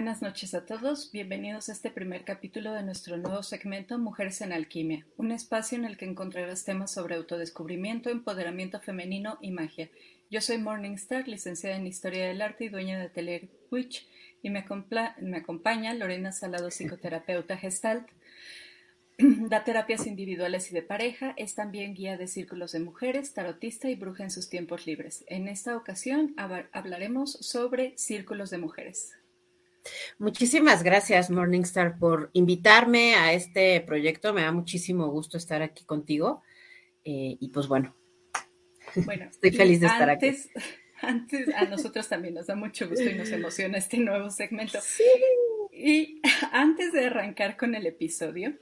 Buenas noches a todos, bienvenidos a este primer capítulo de nuestro nuevo segmento Mujeres en Alquimia, un espacio en el que encontrarás temas sobre autodescubrimiento, empoderamiento femenino y magia. Yo soy Morningstar, licenciada en Historia del Arte y dueña de Atelier Witch, y me, me acompaña Lorena Salado, psicoterapeuta gestalt, Da terapias individuales y de pareja, es también guía de círculos de mujeres, tarotista y bruja en sus tiempos libres. En esta ocasión hablaremos sobre círculos de mujeres. Muchísimas gracias, Morningstar, por invitarme a este proyecto. Me da muchísimo gusto estar aquí contigo. Eh, y pues bueno, bueno estoy feliz de estar aquí. Antes, a nosotros también nos da mucho gusto y nos emociona este nuevo segmento. Y antes de arrancar con el episodio,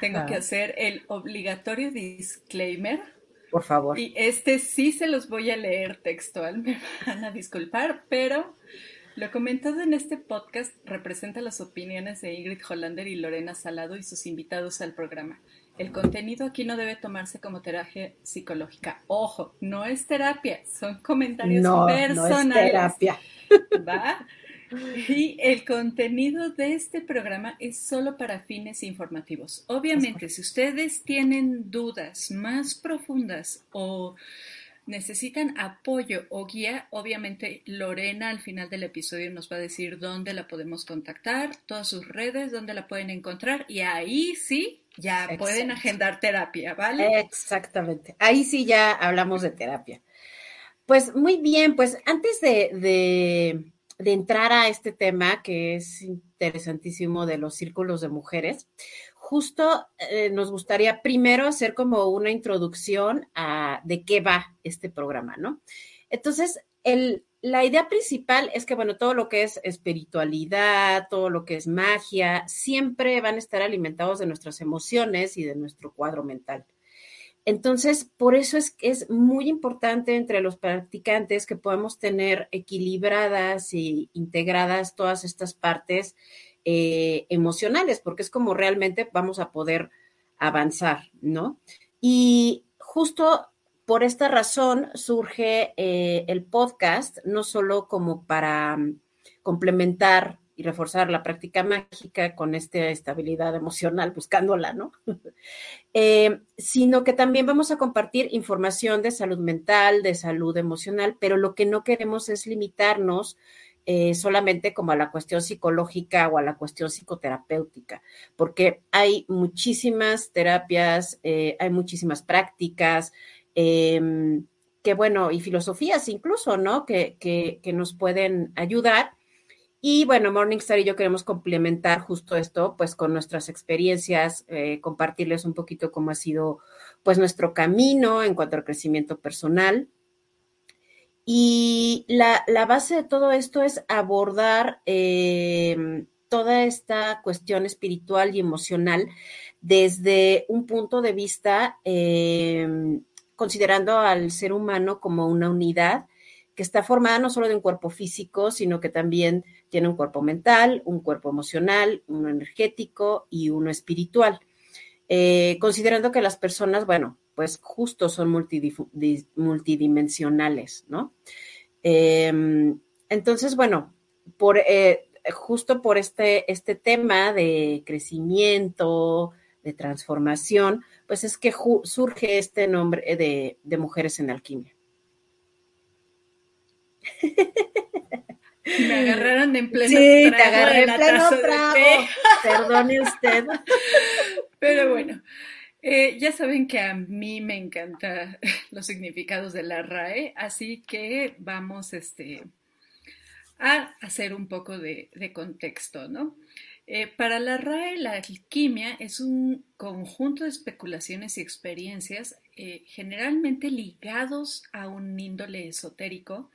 tengo que hacer el obligatorio disclaimer. Por favor. Y este sí se los voy a leer textual, me van a disculpar, pero lo comentado en este podcast representa las opiniones de Ingrid Hollander y Lorena Salado y sus invitados al programa. El contenido aquí no debe tomarse como terapia psicológica. Ojo, no es terapia, son comentarios personales. No es terapia. ¿Va? Y el contenido de este programa es solo para fines informativos. Obviamente, si ustedes tienen dudas más profundas o necesitan apoyo o guía, obviamente Lorena al final del episodio nos va a decir dónde la podemos contactar, todas sus redes, dónde la pueden encontrar y ahí sí ya pueden agendar terapia, ¿vale? Exactamente. Ahí sí ya hablamos de terapia. Pues muy bien, pues antes de de entrar a este tema que es interesantísimo de los círculos de mujeres, justo eh, nos gustaría primero hacer como una introducción a de qué va este programa, ¿no? Entonces, el, la idea principal es que, bueno, todo lo que es espiritualidad, todo lo que es magia, siempre van a estar alimentados de nuestras emociones y de nuestro cuadro mental. Entonces, por eso es que es muy importante entre los practicantes que podamos tener equilibradas y integradas todas estas partes eh, emocionales, porque es como realmente vamos a poder avanzar, ¿no? Y justo por esta razón surge eh, el podcast, no solo como para mm, complementar y reforzar la práctica mágica con esta estabilidad emocional, buscándola, ¿no? Eh, sino que también vamos a compartir información de salud mental, de salud emocional, pero lo que no queremos es limitarnos eh, solamente como a la cuestión psicológica o a la cuestión psicoterapéutica, porque hay muchísimas terapias, eh, hay muchísimas prácticas, em, que bueno, y filosofías incluso, ¿no? Que, que, que nos pueden ayudar y bueno, Morningstar y yo queremos complementar justo esto, pues con nuestras experiencias, eh, compartirles un poquito cómo ha sido pues nuestro camino en cuanto al crecimiento personal. Y la, base de todo esto es abordar eh, toda esta cuestión espiritual y emocional desde un punto de vista eh, considerando al ser humano como una unidad que está formada no solo de un cuerpo físico, sino que también tiene un cuerpo mental, un cuerpo emocional, uno energético y uno espiritual. Eh, considerando que las personas, bueno, pues justo son multidimensionales, ¿no? Em, entonces, bueno, por, eh, justo por este, este tema de crecimiento, de transformación, pues es que surge este nombre de, de Mujeres en Alquimia. Me agarraron en pleno Sí, te agarré en pleno trago. Perdone usted. Pero bueno, eh, ya saben que a mí me encantan los significados de la RAE, así que vamos este, a hacer un poco de, contexto, ¿no? Eh, para la RAE, la alquimia es un conjunto de especulaciones y experiencias eh, generalmente ligados a un índole esotérico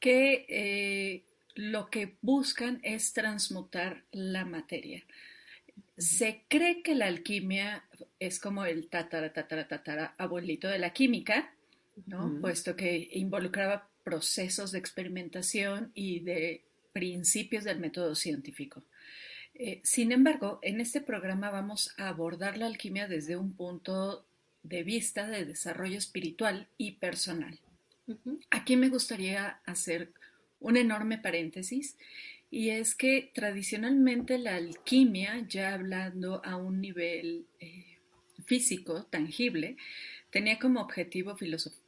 que lo que buscan es transmutar la materia. Se cree que la alquimia es como el tatara, tatara, tatara abuelito de la química, ¿no? Puesto que involucraba procesos de experimentación y de principios del método científico. Eh, sin embargo, en este programa vamos a abordar la alquimia desde un punto de vista de desarrollo espiritual y personal. Aquí me gustaría hacer un enorme paréntesis y es que tradicionalmente la alquimia, ya hablando a un nivel eh, físico, tangible, tenía como objetivo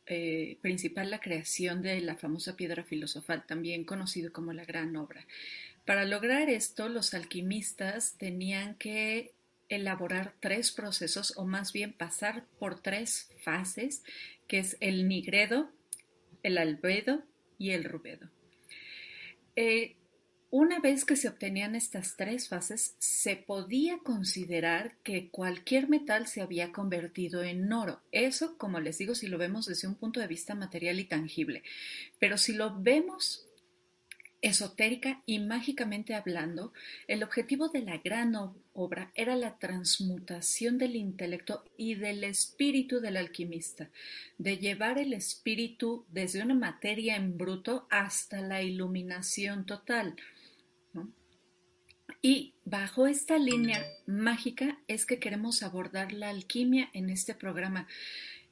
eh, principal la creación de la famosa piedra filosofal, también conocido como la gran obra. Para lograr esto, los alquimistas tenían que elaborar tres procesos, o más bien pasar por tres fases, que es el nigredo, el albedo y el rubedo. Eh, una vez que se obtenían estas tres fases, se podía considerar que cualquier metal se había convertido en oro. Eso, como les digo, si lo vemos desde un punto de vista material y tangible. Pero si lo vemos esotérica y mágicamente hablando, el objetivo de la gran obra era la transmutación del intelecto y del espíritu del alquimista, de llevar el espíritu desde una materia en bruto hasta la iluminación total. Y bajo esta línea mágica es que queremos abordar la alquimia en este programa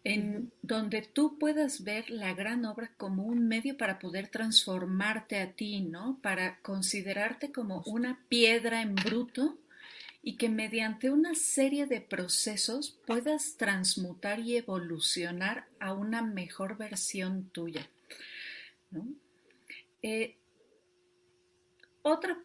en donde tú puedas ver la gran obra como un medio para poder transformarte a ti, ¿no? Para considerarte como una piedra en bruto y que mediante una serie de procesos puedas transmutar y evolucionar a una mejor versión tuya. ¿no? Eh, otra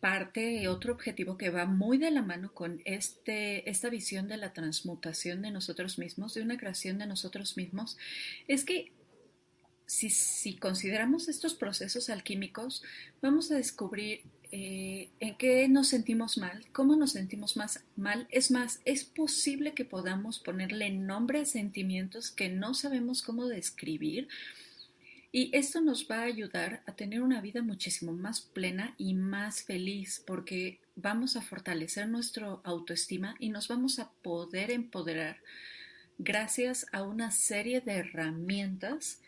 parte, otro objetivo que va muy de la mano con este, esta visión de la transmutación de nosotros mismos, de una creación de nosotros mismos, es que si, si consideramos estos procesos alquímicos, vamos a descubrir eh, en qué nos sentimos mal, cómo nos sentimos más mal. Es más, es posible que podamos ponerle nombre a sentimientos que no sabemos cómo describir y esto nos va a ayudar a tener una vida muchísimo más plena y más feliz porque vamos a fortalecer nuestra autoestima y nos vamos a poder empoderar gracias a una serie de herramientas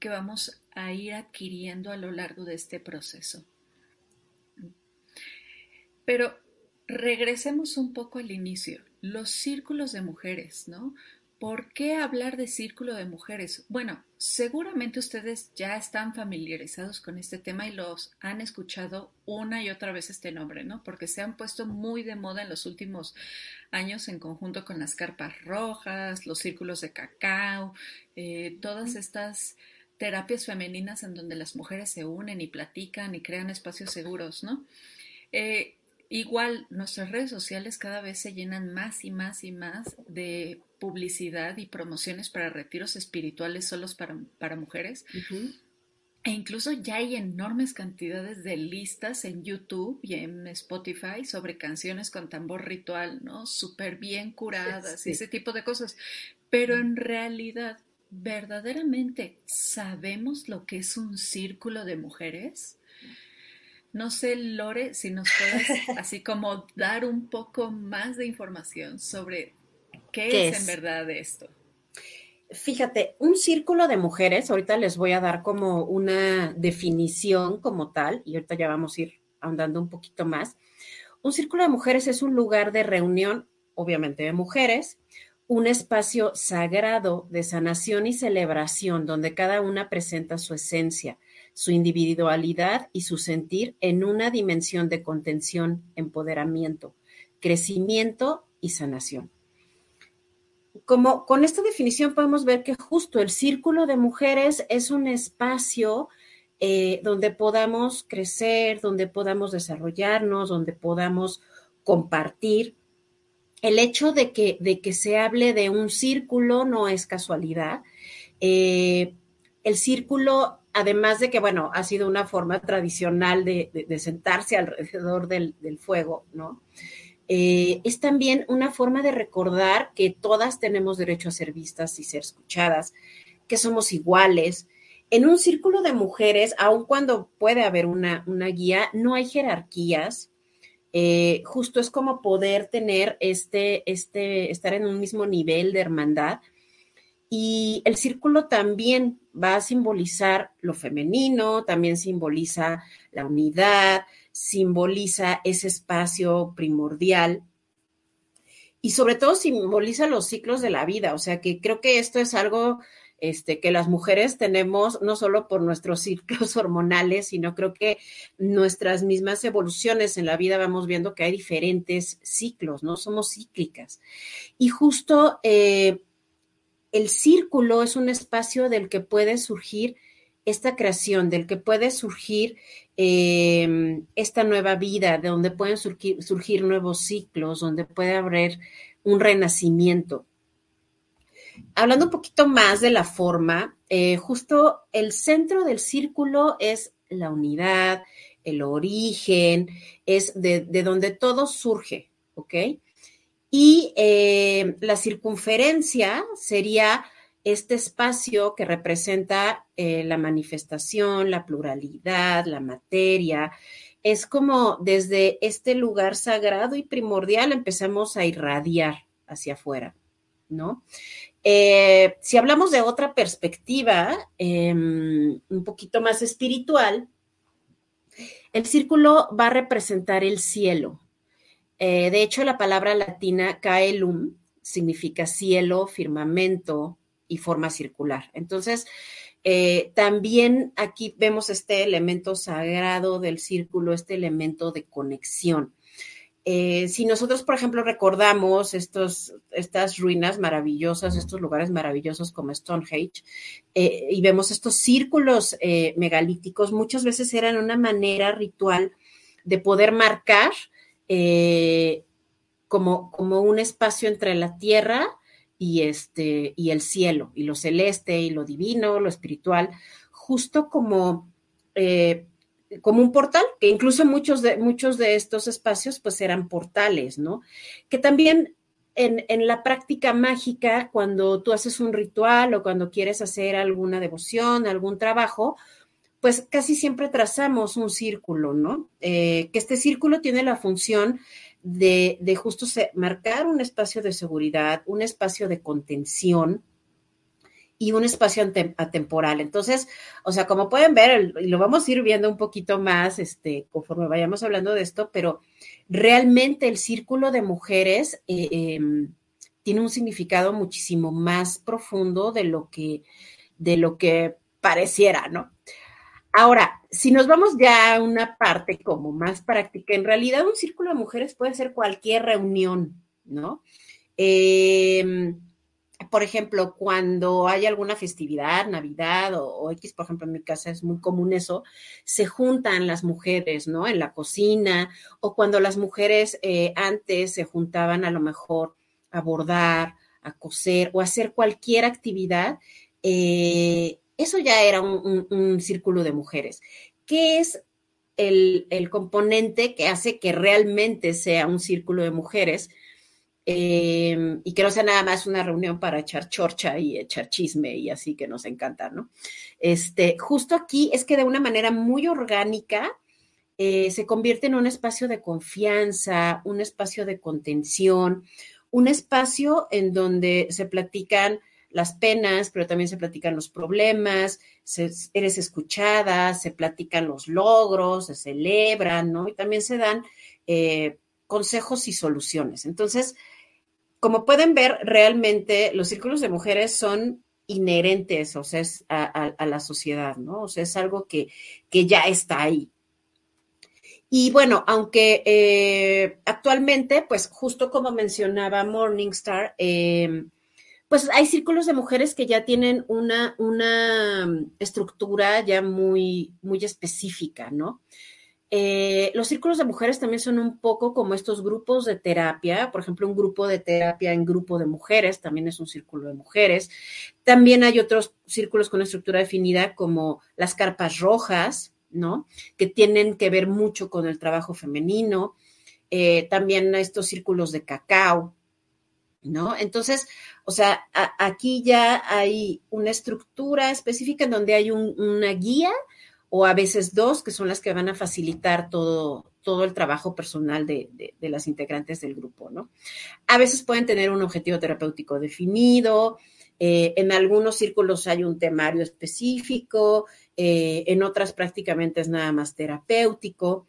que vamos a ir adquiriendo a lo largo de este proceso. Pero regresemos un poco al inicio, los círculos de mujeres, ¿no? ¿Por qué hablar de círculo de mujeres? Bueno, seguramente ustedes ya están familiarizados con este tema y los han escuchado una y otra vez este nombre, ¿no? Porque se han puesto muy de moda en los últimos años en conjunto con las carpas rojas, los círculos de cacao, eh, todas estas terapias femeninas en donde las mujeres se unen y platican y crean espacios seguros, ¿no? Eh, igual, nuestras redes sociales cada vez se llenan más y más y más de publicidad y promociones para retiros espirituales solos para, para mujeres. E incluso ya hay enormes cantidades de listas en YouTube y en Spotify sobre canciones con tambor ritual, ¿no? Súper bien curadas y ese tipo de cosas. Pero en realidad, ¿verdaderamente sabemos lo que es un círculo de mujeres? No sé, Lore, si nos puedes así como dar un poco más de información sobre ¿Qué, es, en verdad esto? Fíjate, un círculo de mujeres, ahorita les voy a dar como una definición como tal, y ahorita ya vamos a ir ahondando un poquito más. Un círculo de mujeres es un lugar de reunión, obviamente de mujeres, un espacio sagrado de sanación y celebración donde cada una presenta su esencia, su individualidad y su sentir en una dimensión de contención, empoderamiento, crecimiento y sanación como con esta definición podemos ver que justo el círculo de mujeres es un espacio eh, donde podamos crecer, donde podamos desarrollarnos, donde podamos compartir. El hecho de que, de que se hable de un círculo no es casualidad. Eh, el círculo, además de que, bueno, ha sido una forma tradicional de, sentarse alrededor del, del fuego, ¿no? Eh, es también una forma de recordar que todas tenemos derecho a ser vistas y ser escuchadas, que somos iguales. En un círculo de mujeres, aun cuando puede haber una, guía, no hay jerarquías. Eh, justo es como poder tener este, este, estar en un mismo nivel de hermandad. Y el círculo también va a simbolizar lo femenino, también simboliza la unidad, simboliza ese espacio primordial y sobre todo simboliza los ciclos de la vida. O sea que creo que esto es algo este, que las mujeres tenemos no solo por nuestros ciclos hormonales, sino creo que nuestras mismas evoluciones en la vida vamos viendo que hay diferentes ciclos, ¿no? Somos cíclicas. Y justo eh, el círculo es un espacio del que puede surgir esta creación, del que puede surgir eh, esta nueva vida, de donde pueden surgir, nuevos ciclos, donde puede haber un renacimiento. Hablando un poquito más de la forma, eh, justo el centro del círculo es la unidad, el origen, es de, donde todo surge, ¿ok? Y eh, la circunferencia sería este espacio que representa eh, la manifestación, la pluralidad, la materia. Es como desde este lugar sagrado y primordial empezamos a irradiar hacia afuera, ¿no? Eh, si hablamos de otra perspectiva, em, un poquito más espiritual, el círculo va a representar el cielo. Eh, de hecho, la palabra latina caelum significa cielo, firmamento y forma circular. Entonces, eh, también aquí vemos este elemento sagrado del círculo, este elemento de conexión. Eh, si nosotros, por ejemplo, recordamos estos, estas ruinas maravillosas, estos lugares maravillosos como Stonehenge, eh, y vemos estos círculos megalíticos, muchas veces eran una manera ritual de poder marcar como, como un espacio entre la tierra y, este, y el cielo, y lo celeste, y lo divino, lo espiritual, justo como como un portal, que incluso muchos de, muchos de estos espacios pues eran portales, ¿no? Que también en, en, la práctica mágica, cuando tú haces un ritual o cuando quieres hacer alguna devoción, algún trabajo, pues casi siempre trazamos un círculo, ¿no? Eh, que este círculo tiene la función de, de justo marcar un espacio de seguridad, un espacio de contención, y un espacio atemporal. Entonces, o sea, como pueden ver, lo vamos a ir viendo un poquito más este, conforme vayamos hablando de esto, pero realmente el círculo de mujeres eh, em, tiene un significado muchísimo más profundo de lo que, de lo que pareciera, ¿no? Ahora, si nos vamos ya a una parte como más práctica, en realidad un círculo de mujeres puede ser cualquier reunión, ¿no? Eh, por ejemplo, cuando hay alguna festividad, Navidad o, X, por ejemplo, en mi casa es muy común eso, se juntan las mujeres, ¿no? En la cocina, o cuando las mujeres eh, antes se juntaban a lo mejor a bordar, a coser o a hacer cualquier actividad, eh, eso ya era un, círculo de mujeres. ¿Qué es el, componente que hace que realmente sea un círculo de mujeres? Em, y que no sea nada más una reunión para echar chorcha y echar chisme y así que nos encanta, ¿no? Este, justo aquí es que de una manera muy orgánica eh, se convierte en un espacio de confianza, un espacio de contención, un espacio en donde se platican las penas, pero también se platican los problemas, se, eres escuchada, se platican los logros, se celebran, ¿no? Y también se dan eh, consejos y soluciones. Entonces, como pueden ver, realmente los círculos de mujeres son inherentes, o sea, a, la sociedad, ¿no? O sea, es algo que, que ya está ahí. Y bueno, aunque eh, actualmente, pues justo como mencionaba Morningstar, eh, pues hay círculos de mujeres que ya tienen una, una estructura ya muy, muy específica, ¿no? Eh, los círculos de mujeres también son un poco como estos grupos de terapia, por ejemplo, un grupo de terapia en grupo de mujeres, también es un círculo de mujeres. También hay otros círculos con estructura definida como las carpas rojas, ¿no? Que tienen que ver mucho con el trabajo femenino. Eh, también estos círculos de cacao, ¿no? Entonces, o sea, aquí ya hay una estructura específica en donde hay una guía o a veces dos, que son las que van a facilitar todo, todo el trabajo personal de, las integrantes del grupo, ¿no? A veces pueden tener un objetivo terapéutico definido, eh, en algunos círculos hay un temario específico, eh, en otras prácticamente es nada más terapéutico,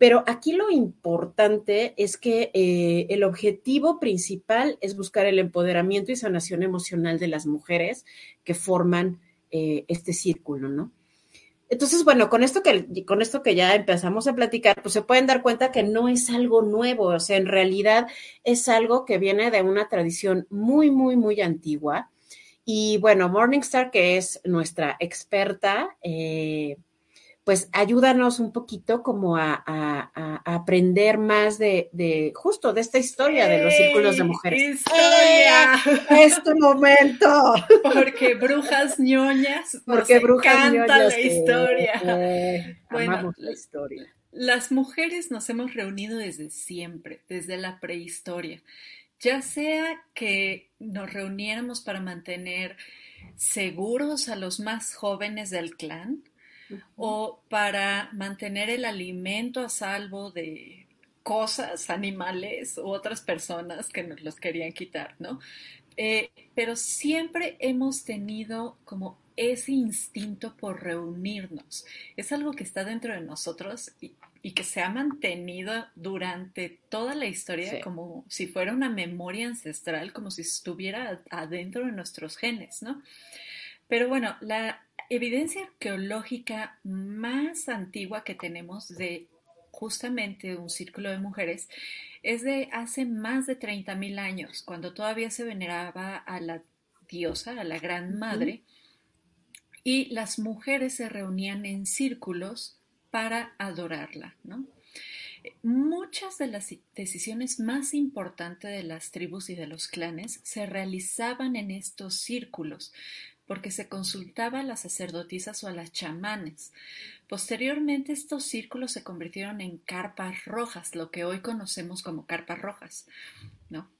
Pero aquí lo importante es que eh, el objetivo principal es buscar el empoderamiento y sanación emocional de las mujeres que forman eh, este círculo, ¿no? Entonces, bueno, con esto, que, con esto que ya empezamos a platicar, pues se pueden dar cuenta que no es algo nuevo, o sea, en realidad es algo que viene de una tradición muy, muy, muy antigua. Y bueno, Morningstar, que es nuestra experta, eh, pues ayúdanos un poquito como a, aprender más de, justo de esta historia de los círculos de mujeres. ¡Historia! ¡Eh! ¡Es tu momento! Porque brujas ñoñas. Porque brujas ñoñas. la historia. Eh, amamos la historia. Las mujeres nos hemos reunido desde siempre, desde la prehistoria. Ya sea que nos reuniéramos para mantener seguros a los más jóvenes del clan, o para mantener el alimento a salvo de cosas, animales u otras personas que nos los querían quitar, ¿no? Eh, pero siempre hemos tenido como ese instinto por reunirnos. Es algo que está dentro de nosotros y, que se ha mantenido durante toda la historia como si fuera una memoria ancestral, como si estuviera adentro de nuestros genes, ¿no? Pero bueno, la evidencia arqueológica más antigua que tenemos de justamente un círculo de mujeres es de hace más de 30.000 años, cuando todavía se veneraba a la diosa, a la Gran Madre, y las mujeres se reunían en círculos para adorarla, Muchas de las decisiones más importantes de las tribus y de los clanes se realizaban en estos círculos, porque se consultaba a las sacerdotisas o a las chamanes. Posteriormente estos círculos se convirtieron en carpas rojas, lo que hoy conocemos como carpas rojas, ¿no?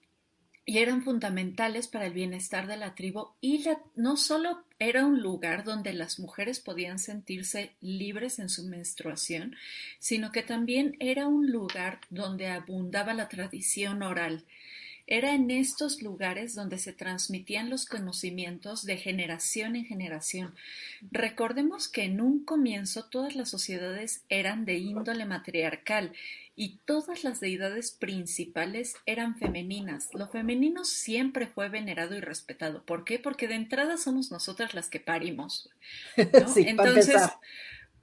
Y eran fundamentales para el bienestar de la tribu y no solo era un lugar donde las mujeres podían sentirse libres en su menstruación, sino que también era un lugar donde abundaba la tradición oral era en estos lugares donde se transmitían los conocimientos de generación en generación. Recordemos que en un comienzo todas las sociedades eran de índole matriarcal y todas las deidades principales eran femeninas. Lo femenino siempre fue venerado y respetado. ¿Por qué? Porque de entrada somos nosotras las que parimos. Entonces,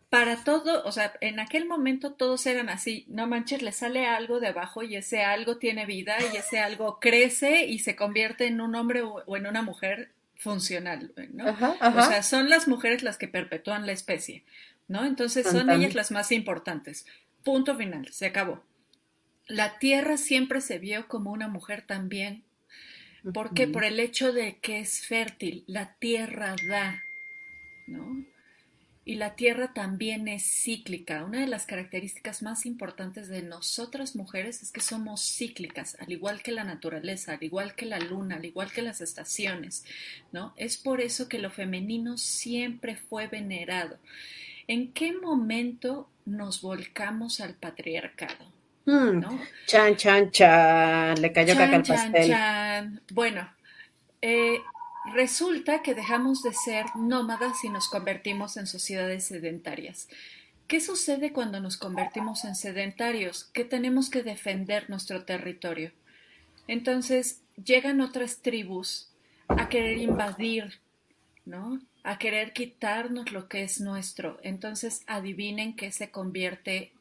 para todo, o sea, en aquel momento todos eran así, no manches, le sale algo de abajo y ese algo tiene vida y ese algo crece y se convierte en un hombre o, en una mujer funcional, ¿no? O sea, son las mujeres las que perpetúan la especie, ¿no? Entonces son ellas las más importantes. Punto final, se acabó. La tierra siempre se vio como una mujer también. ¿Por qué? Por el hecho de que es fértil, la tierra da, ¿no? Y la Tierra también es cíclica. Una de las características más importantes de nosotras mujeres es que somos cíclicas, al igual que la naturaleza, al igual que la luna, al igual que las estaciones, ¿no? Es por eso que lo femenino siempre fue venerado. ¿En qué momento nos volcamos al patriarcado? Hmm. Chan, chan, chan, le cayó caca al pastel. Chan. Bueno, eh, Resulta que dejamos de ser nómadas y nos convertimos en sociedades sedentarias. ¿Qué sucede cuando nos convertimos en sedentarios? Que tenemos que defender nuestro territorio. Entonces llegan otras tribus a querer invadir, ¿no? A querer quitarnos lo que es nuestro. Entonces adivinen qué se convierte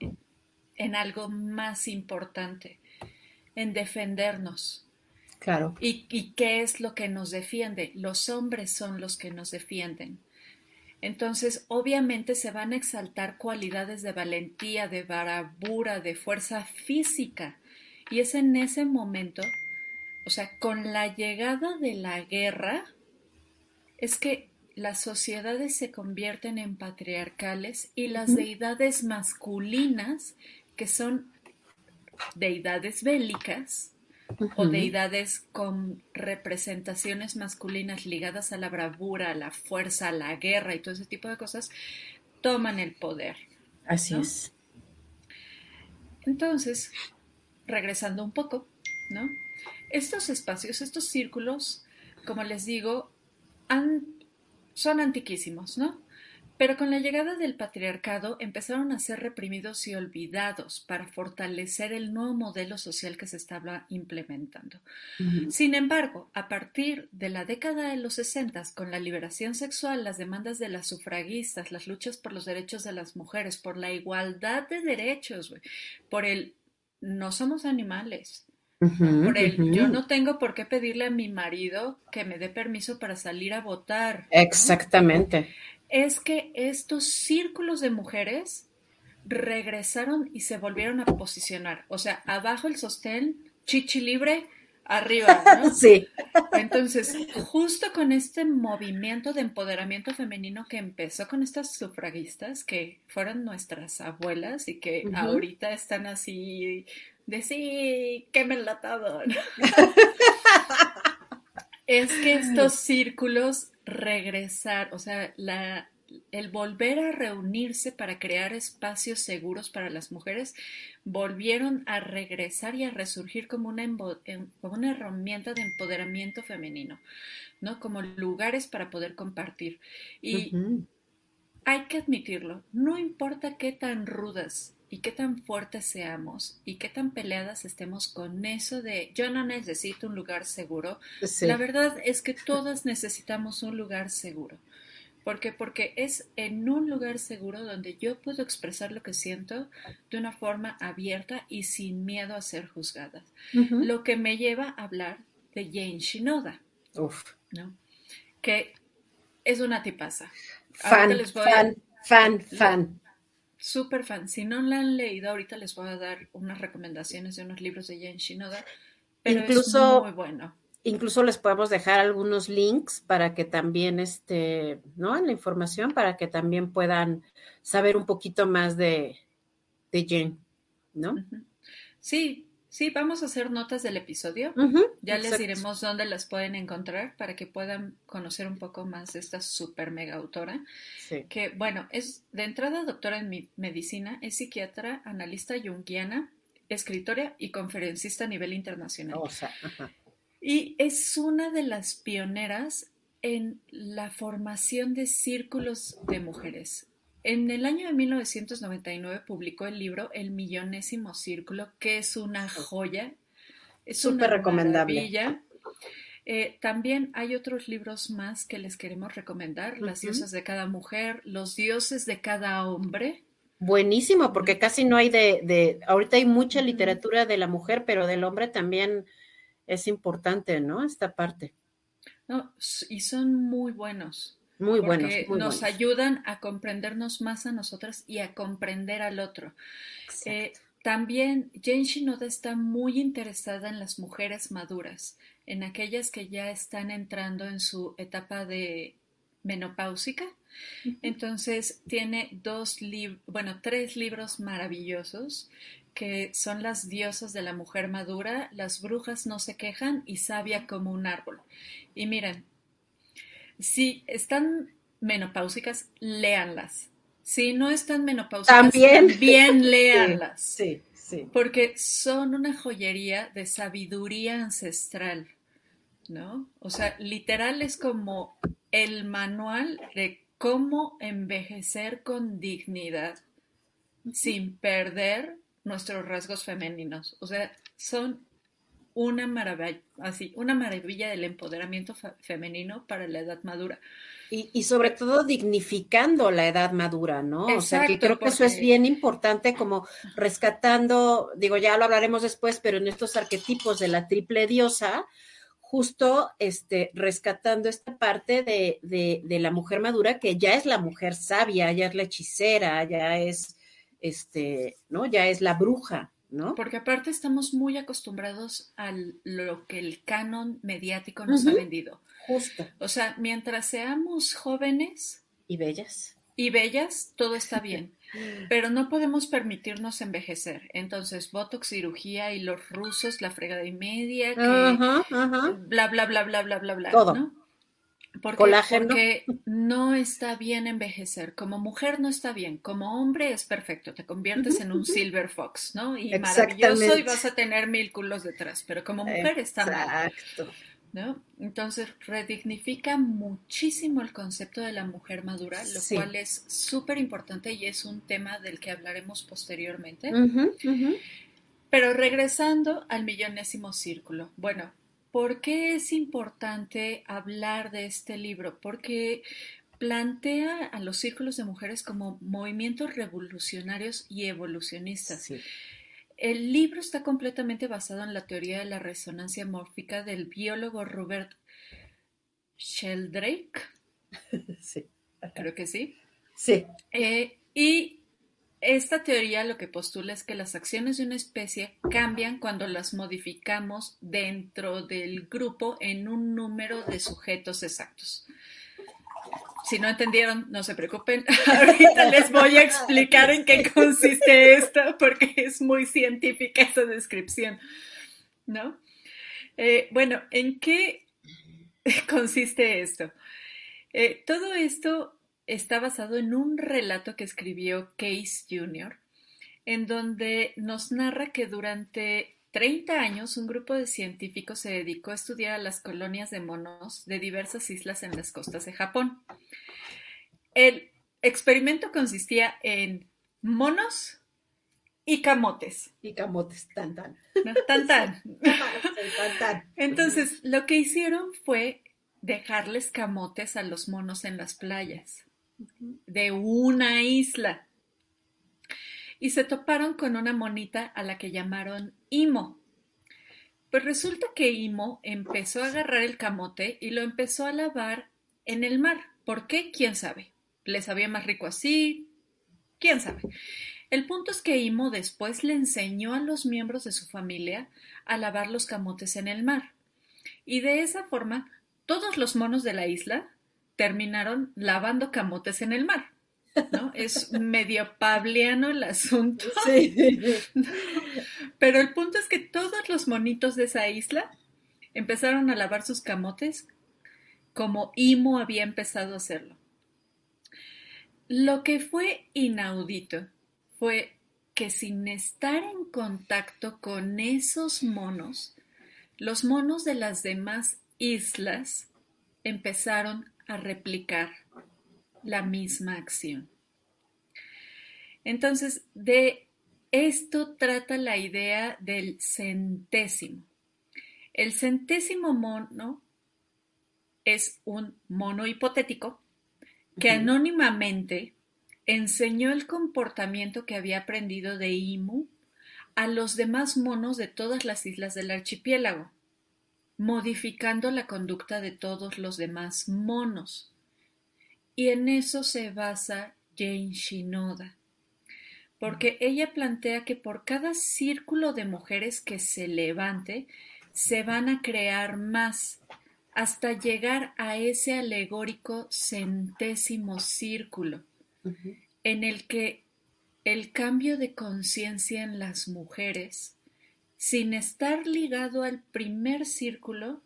en algo más importante, en defendernos. Claro. ¿Y, qué es lo que nos defiende? Los hombres son los que nos defienden. Entonces, obviamente se van a exaltar cualidades de valentía, de bravura, de fuerza física. Y es en ese momento, o sea, con la llegada de la guerra, es que las sociedades se convierten en patriarcales y las deidades masculinas, que son deidades bélicas, o deidades con representaciones masculinas ligadas a la bravura, a la fuerza, a la guerra y todo ese tipo de cosas, toman el poder. Así es. Entonces, regresando un poco, ¿no? Estos espacios, estos círculos, como les digo, son antiquísimos, ¿no? Pero con la llegada del patriarcado empezaron a ser reprimidos y olvidados para fortalecer el nuevo modelo social que se estaba implementando. Sin embargo, a partir de la década de los 60, con la liberación sexual, las demandas de las sufragistas, las luchas por los derechos de las mujeres, por la igualdad de derechos, por el no somos animales, por el yo no tengo por qué pedirle a mi marido que me dé permiso para salir a votar. Exactamente es que estos círculos de mujeres regresaron y se volvieron a posicionar. O sea, abajo el sostén, chichi libre, arriba, ¿no? Sí. Entonces, justo con este movimiento de empoderamiento femenino que empezó con estas sufragistas, que fueron nuestras abuelas y que ahorita están así de sí, quémenla todo. es que estos círculos regresar, o sea, la, el volver a reunirse para crear espacios seguros para las mujeres, volvieron a regresar y a resurgir como una, como una herramienta de empoderamiento femenino, ¿no? Como lugares para poder compartir. Y hay que admitirlo, no importa qué tan rudas y qué tan fuertes seamos y qué tan peleadas estemos con eso de yo no necesito un lugar seguro. La verdad es que todas necesitamos un lugar seguro. ¿Por qué? Porque es en un lugar seguro donde yo puedo expresar lo que siento de una forma abierta y sin miedo a ser juzgada. Lo que me lleva a hablar de Jane Shinoda. ¿no? Que es una tipaza. Fan, fan, fan, fan súper fan. Si no la han leído, ahorita les voy a dar unas recomendaciones de unos libros de Jen Shinoda, pero incluso, es muy bueno. Incluso les podemos dejar algunos links para que también, este, ¿no? En la información, para que también puedan saber un poquito más de, de Jen, ¿no? Sí, Sí, vamos a hacer notas del episodio. ya les diremos dónde las pueden encontrar para que puedan conocer un poco más de esta super mega autora. Que, bueno, es de entrada doctora en medicina, es psiquiatra, analista junguiana, escritora y conferencista a nivel internacional. y es una de las pioneras en la formación de círculos de mujeres. En el año de 1999 publicó el libro El Millonésimo Círculo, que es una joya. Es Súper recomendable. Eh, también hay otros libros más que les queremos recomendar, Las diosas de cada mujer, Los dioses de cada hombre. Buenísimo, porque casi no hay de, de, ahorita hay mucha literatura de la mujer, pero del hombre también es importante, ¿no? Esta parte. No, y son muy buenos. Muy buenos. nos ayudan a comprendernos más a nosotras y a comprender al otro. Eh, también Jane Shinoda está muy interesada en las mujeres maduras, en aquellas que ya están entrando en su etapa de menopáusica. Entonces tiene dos libros, bueno, tres libros maravillosos que son las diosas de la mujer madura, las brujas no se quejan y sabia como un árbol. Y miren, si están menopáusicas, léanlas. Si no están menopáusicas, también, también léanlas. Sí, sí, Porque son una joyería de sabiduría ancestral, ¿no? O sea, literal es como el manual de cómo envejecer con dignidad sin perder nuestros rasgos femeninos. O sea, son una maravilla, así, una maravilla del empoderamiento femenino para la edad madura. Y, sobre todo dignificando la edad madura, ¿no? o sea, que creo que eso es bien importante, como rescatando, digo, ya lo hablaremos después, pero en estos arquetipos de la triple diosa, justo este, rescatando esta parte de, de, de la mujer madura, que ya es la mujer sabia, ya es la hechicera, ya es, este, ¿no? Ya es la bruja, porque aparte estamos muy acostumbrados a lo que el canon mediático nos ha vendido. Justo. O sea, mientras seamos jóvenes y bellas. Y bellas, todo está bien. Pero no podemos permitirnos envejecer. Entonces, Botox, cirugía y los rusos, la fregada y media, que bla, bla, bla, bla, bla, bla, bla. Todo. Porque, no está bien envejecer. Como mujer no está bien. Como hombre es perfecto. Te conviertes en un silver fox, ¿no? Y maravilloso y vas a tener mil culos detrás. Pero como mujer está mal. ¿no? Entonces redignifica muchísimo el concepto de la mujer madura, lo Sí. cual es súper importante y es un tema del que hablaremos posteriormente. Pero regresando al millonésimo círculo, bueno, ¿por qué es importante hablar de este libro? Porque plantea a los círculos de mujeres como movimientos revolucionarios y evolucionistas. Sí. El libro está completamente basado en la teoría de la resonancia mórfica del biólogo Robert Sheldrake, Sí. creo que sí. Sí. Eh, y esta teoría lo que postula es que las acciones de una especie cambian cuando las modificamos dentro del grupo en un número de sujetos exactos. Si no entendieron, no se preocupen. Ahorita les voy a explicar en qué consiste esto, porque es muy científica esa descripción, ¿no? Eh, bueno, ¿en qué consiste esto? Eh, todo esto está basado en un relato que escribió Case Jr., en donde nos narra que durante 30 años un grupo de científicos se dedicó a estudiar a las colonias de monos de diversas islas en las costas de Japón. El experimento consistía en monos y camotes. Y camotes, tan, tan. ¿no? Tan, tan. Entonces, lo que hicieron fue dejarles camotes a los monos en las playas de una isla. Y se toparon con una monita a la que llamaron Imo. Pues resulta que Imo empezó a agarrar el camote y lo empezó a lavar en el mar. ¿Por qué? ¿Quién sabe? ¿Le sabía más rico así? ¿Quién sabe? El punto es que Imo después le enseñó a los miembros de su familia a lavar los camotes en el mar. Y de esa forma, todos los monos de la isla terminaron lavando camotes en el mar. ¿no? Es medio pavliano el asunto. Sí. Pero el punto es que todos los monitos de esa isla empezaron a lavar sus camotes como Imo había empezado a hacerlo. Lo que fue inaudito fue que sin estar en contacto con esos monos, los monos de las demás islas empezaron a replicar la misma acción. Entonces, de esto trata la idea del centésimo. El centésimo mono es un mono hipotético que anónimamente enseñó el comportamiento que había aprendido de Imu a los demás monos de todas las islas del archipiélago, modificando la conducta de todos los demás monos. Y en eso se basa Jane Shinoda, porque ella plantea que por cada círculo de mujeres que se levante, se van a crear más hasta llegar a ese alegórico centésimo círculo en el que el cambio de conciencia en las mujeres, sin estar ligado al primer círculo,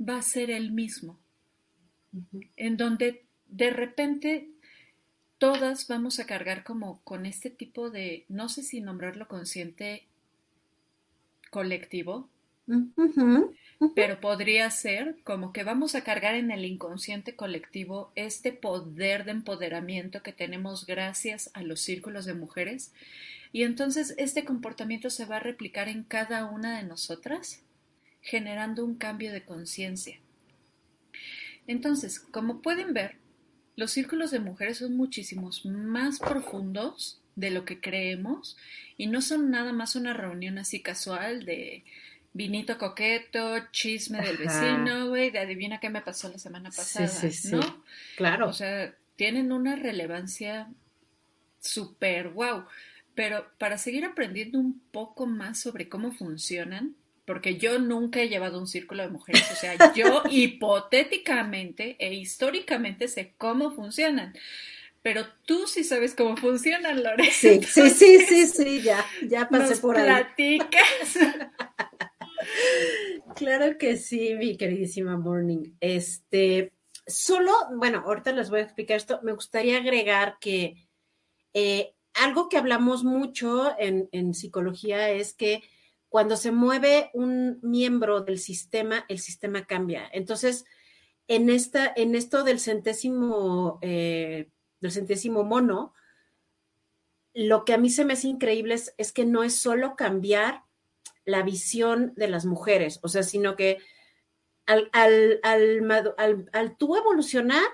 va a ser el mismo, en donde de repente todas vamos a cargar como con este tipo de, no sé si nombrarlo consciente colectivo, pero podría ser como que vamos a cargar en el inconsciente colectivo este poder de empoderamiento que tenemos gracias a los círculos de mujeres y entonces este comportamiento se va a replicar en cada una de nosotras generando un cambio de conciencia. Entonces, como pueden ver, los círculos de mujeres son muchísimos más profundos de lo que creemos y no son nada más una reunión así casual de vinito coqueto, chisme del vecino, güey, de adivina qué me pasó la semana Sí, pasada, sí, sí. ¿no? Claro. O sea, tienen una relevancia súper wow. Pero para seguir aprendiendo un poco más sobre cómo funcionan, porque yo nunca he llevado un círculo de mujeres, o sea, yo hipotéticamente e históricamente sé cómo funcionan. Pero tú sí sabes cómo funcionan, Lore. Sí, sí, sí, sí, sí, ya, ya pasé Nos por ahí. platicas. Claro que sí, mi queridísima Morning. Este, solo, bueno, ahorita les voy a explicar esto. Me gustaría agregar que eh, algo que hablamos mucho en, psicología es que cuando se mueve un miembro del sistema, el sistema cambia. Entonces, en, esta, en esto del centésimo, eh, del centésimo mono, lo que a mí se me hace increíble es, que no es solo cambiar la visión de las mujeres, o sea, sino que al, al, al, tú evolucionar,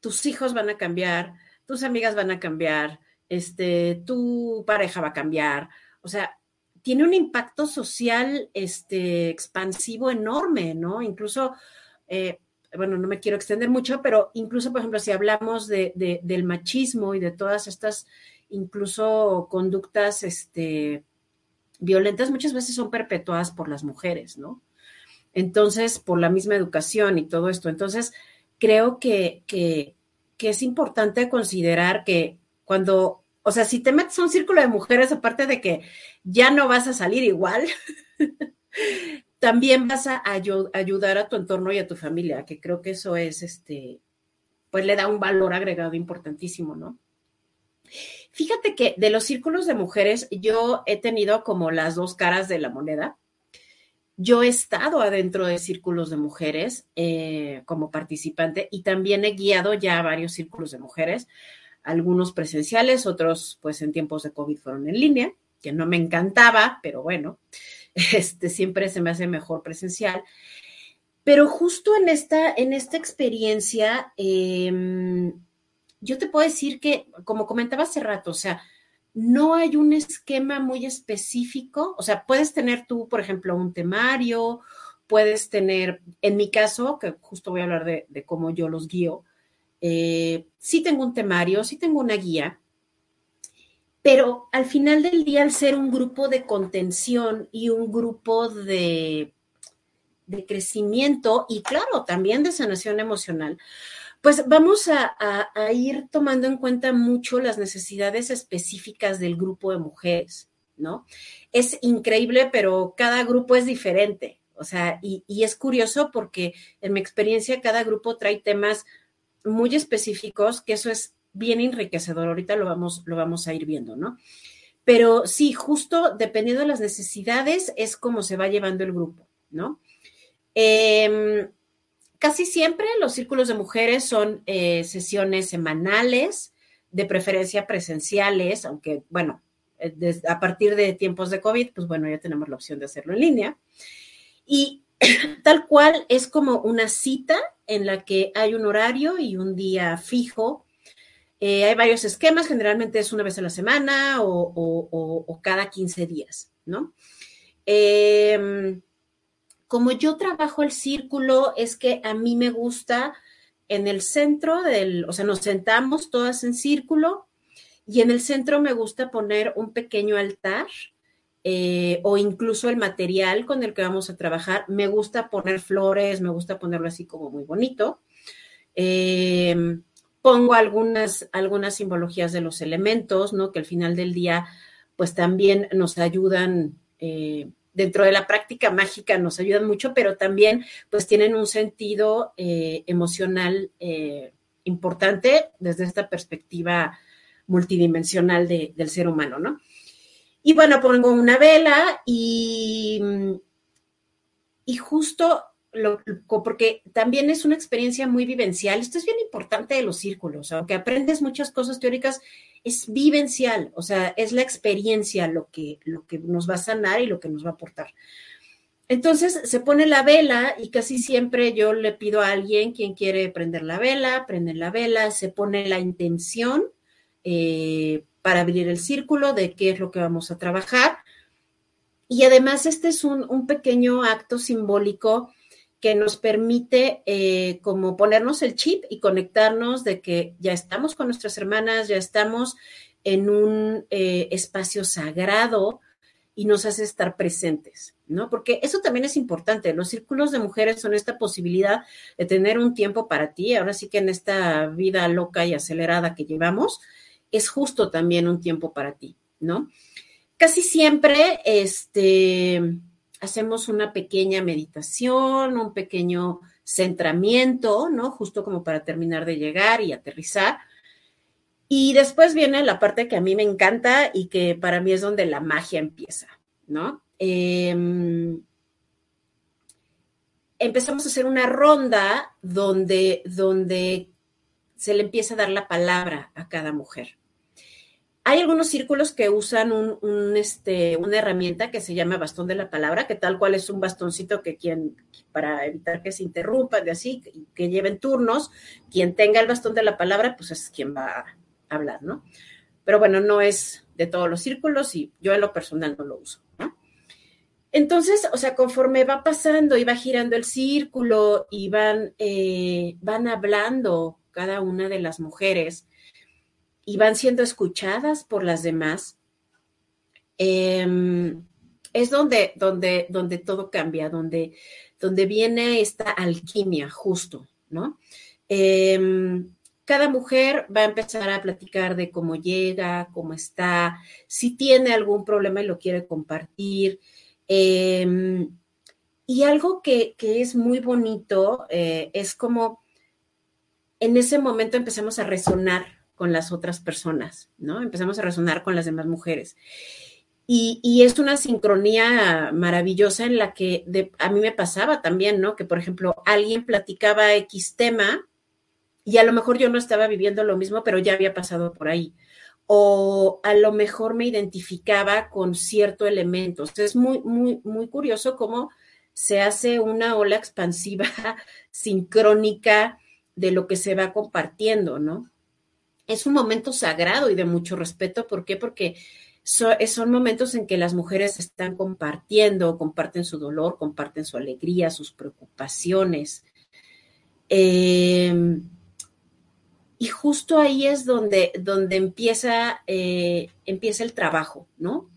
tus hijos van a cambiar, tus amigas van a cambiar, este, tu pareja va a cambiar, o sea, tiene un impacto social este, expansivo enorme, ¿no? Incluso, eh, bueno, no me quiero extender mucho, pero incluso, por ejemplo, si hablamos de, del machismo y de todas estas incluso conductas este, violentas muchas veces son perpetuadas por las mujeres, ¿no? Entonces, por la misma educación y todo esto. Entonces, creo que, que, es importante considerar que cuando, o sea, si te metes a un círculo de mujeres, aparte de que ya no vas a salir igual, también vas a ayudar a tu entorno y a tu familia, que creo que eso es, este, pues le da un valor agregado importantísimo, ¿no? Fíjate que de los círculos de mujeres yo he tenido como las dos caras de la moneda. Yo he estado adentro de círculos de mujeres eh, como participante y también he guiado ya varios círculos de mujeres, algunos presenciales, otros pues en tiempos de COVID fueron en línea, que no me encantaba, pero bueno, este, siempre se me hace mejor presencial. Pero justo en esta, en esta experiencia, eh, yo te puedo decir que, como comentaba hace rato, o sea, no hay un esquema muy específico, o sea, puedes tener tú, por ejemplo, un temario, puedes tener, en mi caso, que justo voy a hablar de, cómo yo los guío, eh, sí tengo un temario, sí tengo una guía, pero al final del día, al ser un grupo de contención y un grupo de, de crecimiento y claro, también de sanación emocional, pues vamos a, ir tomando en cuenta mucho las necesidades específicas del grupo de mujeres, ¿no? Es increíble, pero cada grupo es diferente. O sea, y, es curioso porque en mi experiencia cada grupo trae temas muy específicos, que eso es bien enriquecedor. Ahorita lo vamos, lo vamos a ir viendo, ¿no? Pero sí, justo dependiendo de las necesidades es como se va llevando el grupo, ¿no? Eh, Casi siempre los círculos de mujeres son eh, sesiones semanales, de preferencia presenciales, aunque bueno, eh, a partir de tiempos de COVID, pues bueno, ya tenemos la opción de hacerlo en línea. Y tal cual es como una cita en la que hay un horario y un día fijo. Eh, hay varios esquemas, generalmente es una vez a la semana o, cada 15 días, ¿no? Eh, como yo trabajo el círculo, es que a mí me gusta en el centro del, o sea, nos sentamos todas en círculo y en el centro me gusta poner un pequeño altar eh, o incluso el material con el que vamos a trabajar. Me gusta poner flores, me gusta ponerlo así como muy bonito. Em, pongo algunas, algunas simbologías de los elementos, ¿no? Que al final del día, pues también nos ayudan. Eh, dentro de la práctica mágica nos ayudan mucho, pero también pues tienen un sentido eh, emocional eh, importante desde esta perspectiva multidimensional del ser humano, ¿no? Y bueno, pongo una vela y, y justo porque también es una experiencia muy vivencial. Esto es bien importante de los círculos, aunque aprendes muchas cosas teóricas, es vivencial, o sea, es la experiencia lo que, lo que nos va a sanar y lo que nos va a aportar. Entonces se pone la vela y casi siempre yo le pido a alguien quien quiere prender la vela, prende la vela, se pone la intención eh, para abrir el círculo de qué es lo que vamos a trabajar. Y además este es un, un pequeño acto simbólico que nos permite eh, como ponernos el chip y conectarnos de que ya estamos con nuestras hermanas, ya estamos en un eh, espacio sagrado y nos hace estar presentes, ¿no? Porque eso también es importante. Los círculos de mujeres son esta posibilidad de tener un tiempo para ti. Ahora sí que en esta vida loca y acelerada que llevamos, es justo también un tiempo para ti, ¿no? Casi siempre, este, hacemos una pequeña meditación, un pequeño centramiento, ¿no? Justo como para terminar de llegar y aterrizar. Y después viene la parte que a mí me encanta y que para mí es donde la magia empieza, ¿no? em, empezamos a hacer una ronda donde, donde se le empieza a dar la palabra a cada mujer. Hay algunos círculos que usan este, una herramienta que se llama bastón de la palabra, que tal cual es un bastoncito que quien, para evitar que se interrumpan de así, que lleven turnos, quien tenga el bastón de la palabra, pues es quien va a hablar, ¿no? Pero bueno, no es de todos los círculos y yo en lo personal no lo uso, ¿no? Entonces, o sea, conforme va pasando y va girando el círculo y van, eh, van hablando cada una de las mujeres y van siendo escuchadas por las demás, em, es donde, donde, donde todo cambia, donde, donde viene esta alquimia justo, ¿no? Em, cada mujer va a empezar a platicar de cómo llega, cómo está, si tiene algún problema y lo quiere compartir. Em, y algo que, es muy bonito eh, es como en ese momento empezamos a resonar con las otras personas, ¿no? Empezamos a resonar con las demás mujeres. Y, es una sincronía maravillosa en la que a mí me pasaba también, ¿no? Que, por ejemplo, alguien platicaba X tema y a lo mejor yo no estaba viviendo lo mismo, pero ya había pasado por ahí. O a lo mejor me identificaba con cierto elemento. es muy, muy, muy curioso cómo se hace una ola expansiva sincrónica de lo que se va compartiendo, ¿no? Es un momento sagrado y de mucho respeto. ¿Por qué? Porque son momentos en que las mujeres están compartiendo, comparten su dolor, comparten su alegría, sus preocupaciones. Eh, y justo ahí es donde, donde empieza, eh, empieza el trabajo, ¿no?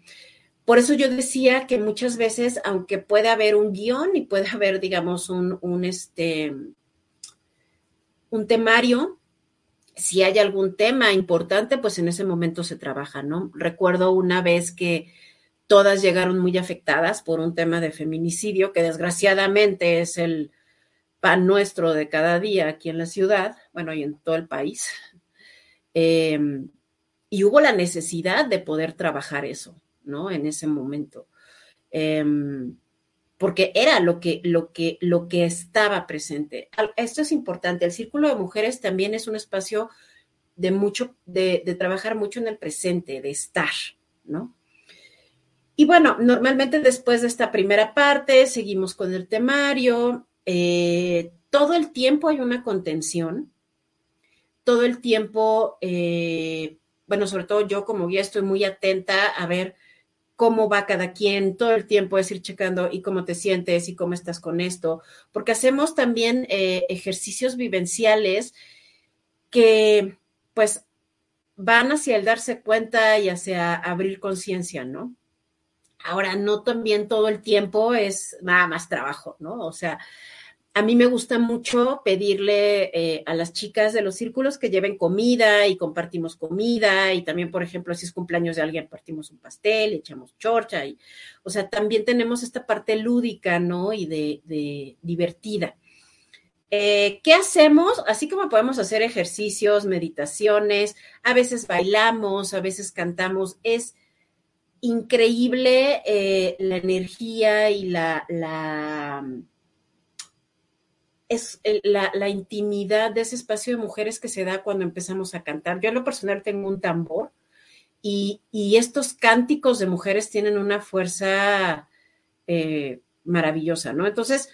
Por eso yo decía que muchas veces, aunque puede haber un guion y puede haber, digamos, un, un, este, un temario, si hay algún tema importante, pues en ese momento se trabaja, ¿no? Recuerdo una vez que todas llegaron muy afectadas por un tema de feminicidio, que desgraciadamente es el, pan nuestro de cada día aquí en la ciudad, bueno, y en todo el país. Em, y hubo la necesidad de poder trabajar eso, ¿no? En ese momento. Em, porque era lo que, lo, que, lo que estaba presente. Esto es importante. El Círculo de Mujeres también es un espacio de mucho, de, trabajar mucho en el presente, de estar, ¿no? Y bueno, normalmente después de esta primera parte seguimos con el temario, eh, todo el tiempo hay una contención, todo el tiempo, eh, bueno, sobre todo yo como guía estoy muy atenta a ver cómo va cada quien, todo el tiempo es ir checando y cómo te sientes y cómo estás con esto, porque hacemos también eh, ejercicios vivenciales que pues van hacia el darse cuenta y hacia abrir conciencia, ¿no? Ahora, no también todo el tiempo es nada más trabajo, ¿no? O sea, a mí me gusta mucho pedirle eh, a las chicas de los círculos que lleven comida y compartimos comida y también, por ejemplo, si es cumpleaños de alguien, partimos un pastel, echamos chorcha o sea, también tenemos esta parte lúdica, ¿no? Y de, divertida. Eh, ¿Qué hacemos? Así como podemos hacer ejercicios, meditaciones, a veces bailamos, a veces cantamos, es increíble eh, la energía y la es la, intimidad de ese espacio de mujeres que se da cuando empezamos a cantar. Yo en lo personal tengo un tambor y, estos cánticos de mujeres tienen una fuerza eh, maravillosa, ¿no? Entonces,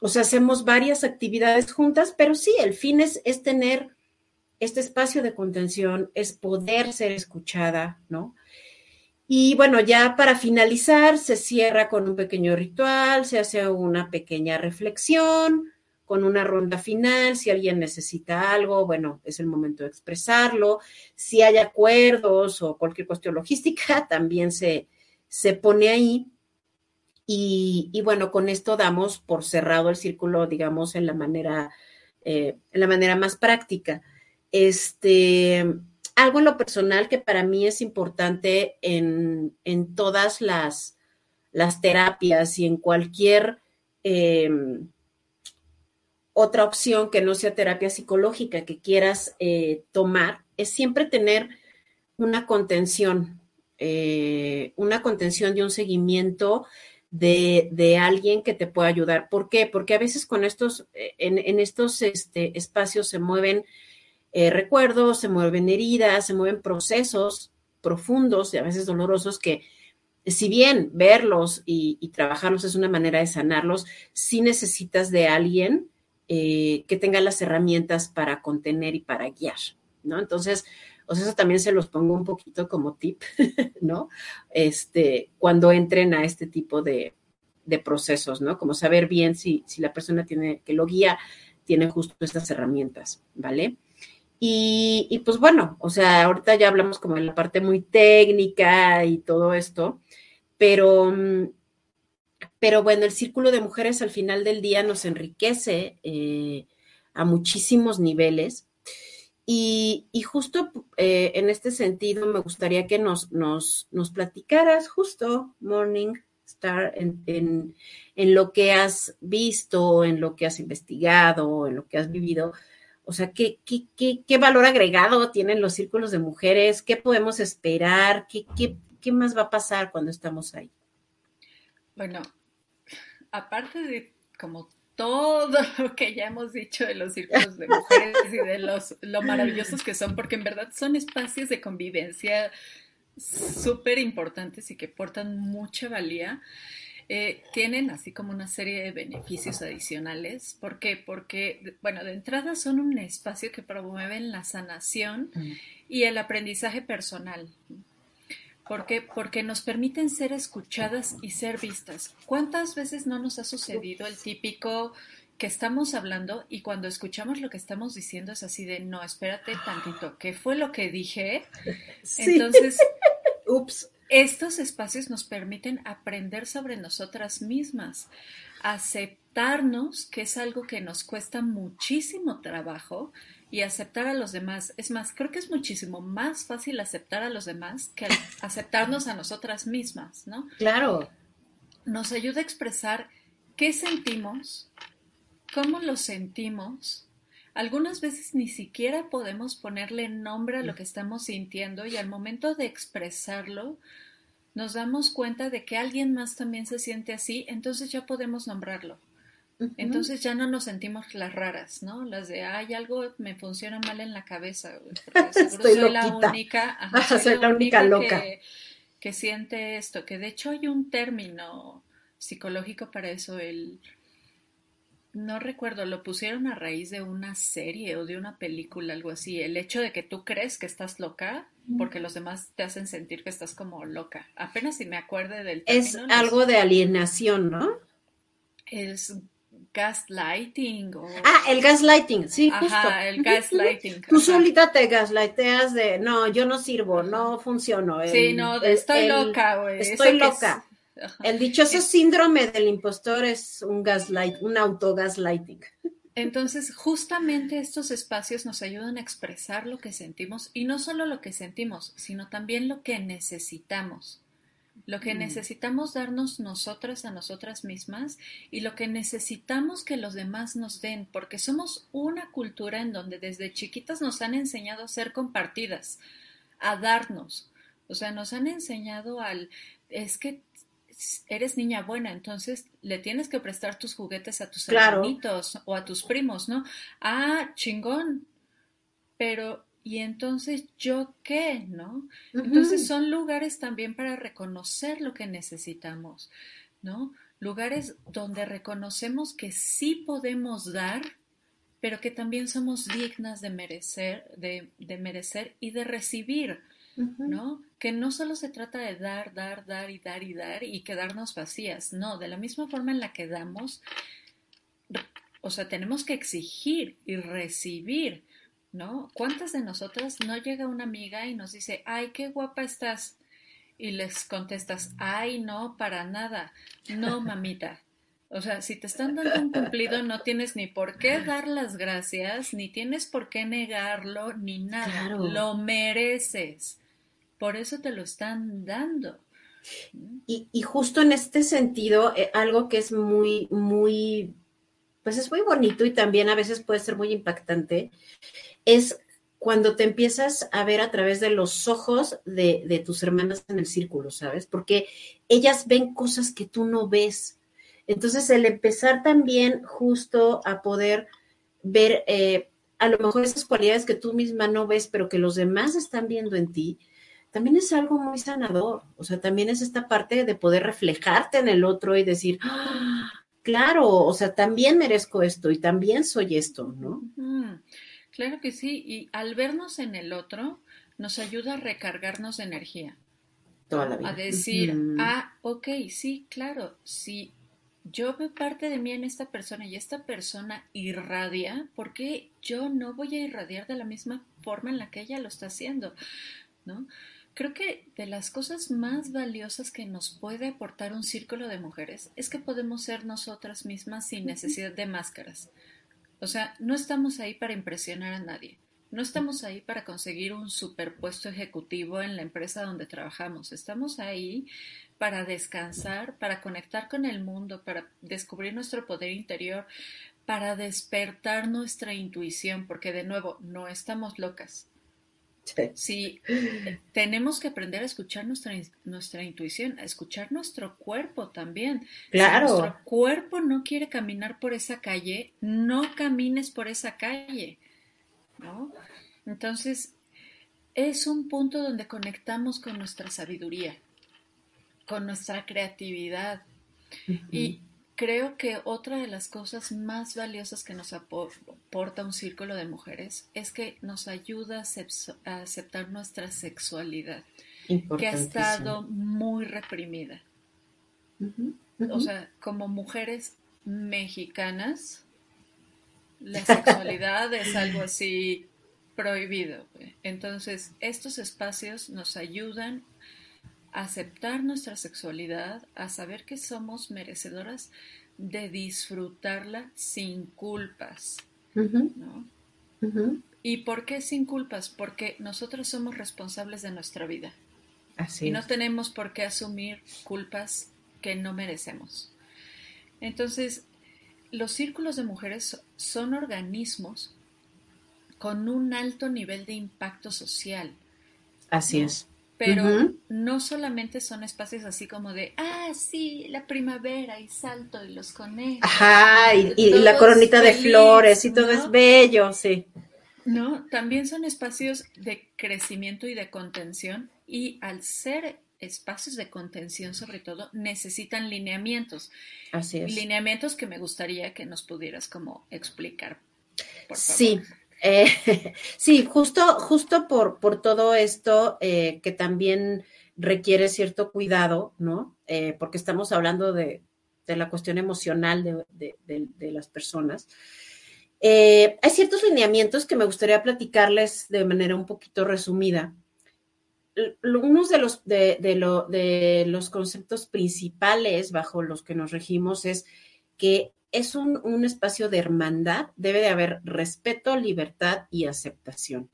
o sea, hacemos varias actividades juntas, pero sí, el fin es, es tener este espacio de contención, es poder ser escuchada, ¿no? Y bueno, ya para finalizar, se cierra con un pequeño ritual, se hace una pequeña reflexión, con una ronda final, si alguien necesita algo, bueno, es el momento de expresarlo, si hay acuerdos o cualquier cuestión logística, también se, se pone ahí. Y, bueno, con esto damos por cerrado el círculo, digamos, en la manera, eh, en la manera más práctica. Este, algo en lo personal que para mí es importante en, todas las, las, terapias y en cualquier em, otra opción que no sea terapia psicológica que quieras eh, tomar es siempre tener una contención eh, una contención y un seguimiento de, alguien que te pueda ayudar. ¿Por qué? Porque a veces con estos, eh, en, estos este, espacios se mueven recuerdos, se mueven heridas, se mueven procesos profundos y a veces dolorosos que, si bien verlos y, trabajarlos es una manera de sanarlos, sí necesitas de alguien eh, que tenga las herramientas para contener y para guiar, ¿no? Entonces, o sea, eso también se los pongo un poquito como tip, ¿no? Este, cuando entren a este tipo de, procesos, ¿no? Como saber bien si, si, la persona tiene, que lo guía, tiene justo estas herramientas, ¿vale? Y, pues bueno, o sea, ahorita ya hablamos como de la parte muy técnica y todo esto, pero, pero bueno, el círculo de mujeres al final del día nos enriquece eh, a muchísimos niveles. Y, justo eh, en este sentido me gustaría que nos, nos, nos platicaras justo, Morning Star, en, en, lo que has visto, en lo que has investigado, en lo que has vivido o sea, ¿qué, qué, valor agregado tienen los círculos de mujeres? ¿Qué podemos esperar? ¿Qué, qué más va a pasar cuando estamos ahí? Bueno, aparte de como todo lo que ya hemos dicho de los círculos de mujeres y de los lo maravillosos que son, porque en verdad son espacios de convivencia súper importantes y que portan mucha valía. Eh, tienen así como una serie de beneficios adicionales. ¿Por qué? Porque, bueno, de entrada son un espacio que promueven la sanación y el aprendizaje personal. ¿Por qué? Porque nos permiten ser escuchadas y ser vistas. ¿Cuántas veces no nos ha sucedido el típico que estamos hablando y cuando escuchamos lo que estamos diciendo es así de, no, espérate tantito, ¿qué fue lo que dije? Entonces, ups, estos espacios nos permiten aprender sobre nosotras mismas, aceptarnos, que es algo que nos cuesta muchísimo trabajo, y aceptar a los demás. Es más, creo que es muchísimo más fácil aceptar a los demás que aceptarnos a nosotras mismas, ¿no? Claro. Nos ayuda a expresar qué sentimos, cómo lo sentimos, algunas veces ni siquiera podemos ponerle nombre a lo que estamos sintiendo y al momento de expresarlo nos damos cuenta de que alguien más también se siente así, entonces ya podemos nombrarlo. Entonces ya no nos sentimos las raras, ¿no? Las de, ay, algo me funciona mal en la cabeza. Estoy soy la única, soy, la, única, loca. que siente esto, que de hecho hay un término psicológico para eso, el no recuerdo, lo pusieron a raíz de una serie o de una película, algo así. El hecho de que tú crees que estás loca porque los demás te hacen sentir que estás como loca. Apenas si me acuerde del término. Es algo de alienación, ¿no? Es gaslighting o... Ah, el gaslighting, sí, Ajá, el gaslighting. Tú solita te gaslighteas de, no, yo no sirvo, no funciono. sí, no, estoy loca, güey. Estoy loca. El dichoso síndrome del impostor es un gaslight, un autogaslighting. Entonces, justamente estos espacios nos ayudan a expresar lo que sentimos y no solo lo que sentimos, sino también lo que necesitamos. Lo que mm. necesitamos darnos nosotras a nosotras mismas y lo que necesitamos que los demás nos den, porque somos una cultura en donde desde chiquitas nos han enseñado a ser compartidas, a darnos. O sea, nos han enseñado al, es que eres niña buena, entonces le tienes que prestar tus juguetes a tus hermanitos o a tus primos, ¿no? Ah, chingón. Pero, ¿y entonces yo qué, no? Entonces son lugares también para reconocer lo que necesitamos, ¿no? Lugares donde reconocemos que sí podemos dar, pero que también somos dignas de merecer, de, de merecer y de recibir. ¿no? Que no solo se trata de dar, dar, dar y dar y dar y quedarnos vacías, no, de la misma forma en la que damos, o sea, tenemos que exigir y recibir, ¿no? ¿Cuántas de nosotras no llega una amiga y nos dice, ay, qué guapa estás? Y les contestas, ay, no, para nada, no, mamita. O sea, si te están dando un cumplido, no tienes ni por qué dar las gracias, ni tienes por qué negarlo, ni nada. Lo mereces. Por eso te lo están dando. Y, justo en este sentido, eh, algo que es muy, muy, pues es muy bonito y también a veces puede ser muy impactante, es cuando te empiezas a ver a través de los ojos de, de, tus hermanas en el círculo, ¿sabes? Porque ellas ven cosas que tú no ves. Entonces, el empezar también justo a poder ver eh, a lo mejor esas cualidades que tú misma no ves, pero que los demás están viendo en ti, también es algo muy sanador. O sea, también es esta parte de poder reflejarte en el otro y decir, ¡Ah! claro, o sea, también merezco esto y también soy esto, ¿no? Claro que sí, y al vernos en el otro, nos ayuda a recargarnos de energía. Toda la vida. A decir, ah, ok, sí, claro, si yo veo parte de mí en esta persona y esta persona irradia, ¿por qué yo no voy a irradiar de la misma forma en la que ella lo está haciendo? ¿No? Creo que de las cosas más valiosas que nos puede aportar un círculo de mujeres es que podemos ser nosotras mismas sin necesidad de máscaras. O sea, no estamos ahí para impresionar a nadie. No estamos ahí para conseguir un superpuesto ejecutivo en la empresa donde trabajamos. Estamos ahí para descansar, para conectar con el mundo, para descubrir nuestro poder interior, para despertar nuestra intuición, porque de nuevo, no estamos locas. Sí. tenemos que aprender a escuchar nuestra, nuestra intuición, a escuchar nuestro cuerpo también. Claro. Si nuestro cuerpo no quiere caminar por esa calle, no camines por esa calle, ¿no? Entonces, es un punto donde conectamos con nuestra sabiduría, con nuestra creatividad. Y creo que otra de las cosas más valiosas que nos aporta un círculo de mujeres es que nos ayuda a, aceptar nuestra sexualidad, que ha estado muy reprimida. O sea, como mujeres mexicanas, la sexualidad es algo así prohibido. Entonces, estos espacios nos ayudan aceptar nuestra sexualidad, a saber que somos merecedoras de disfrutarla sin culpas. ¿Y por qué sin culpas? Porque nosotros somos responsables de nuestra vida. Así y no tenemos por qué asumir culpas que no merecemos. Entonces, los círculos de mujeres son organismos con un alto nivel de impacto social. Así es pero no solamente son espacios así como de, ah, sí, la primavera y salto y los conejos. Ajá, y, la coronita de flores y todo es bello, sí. No, también son espacios de crecimiento y de contención y al ser espacios de contención sobre todo necesitan lineamientos. Así es. Lineamientos que me gustaría que nos pudieras como explicar. Por favor. Sí, eh, sí, justo, justo por, por todo esto eh, que también requiere cierto cuidado, ¿no? Eh, porque estamos hablando de, la cuestión emocional de, las personas. hay ciertos lineamientos que me gustaría platicarles de manera un poquito resumida. Uno de los, de los conceptos principales bajo los que nos regimos es que es un, espacio de hermandad, debe de haber respeto, libertad y aceptación.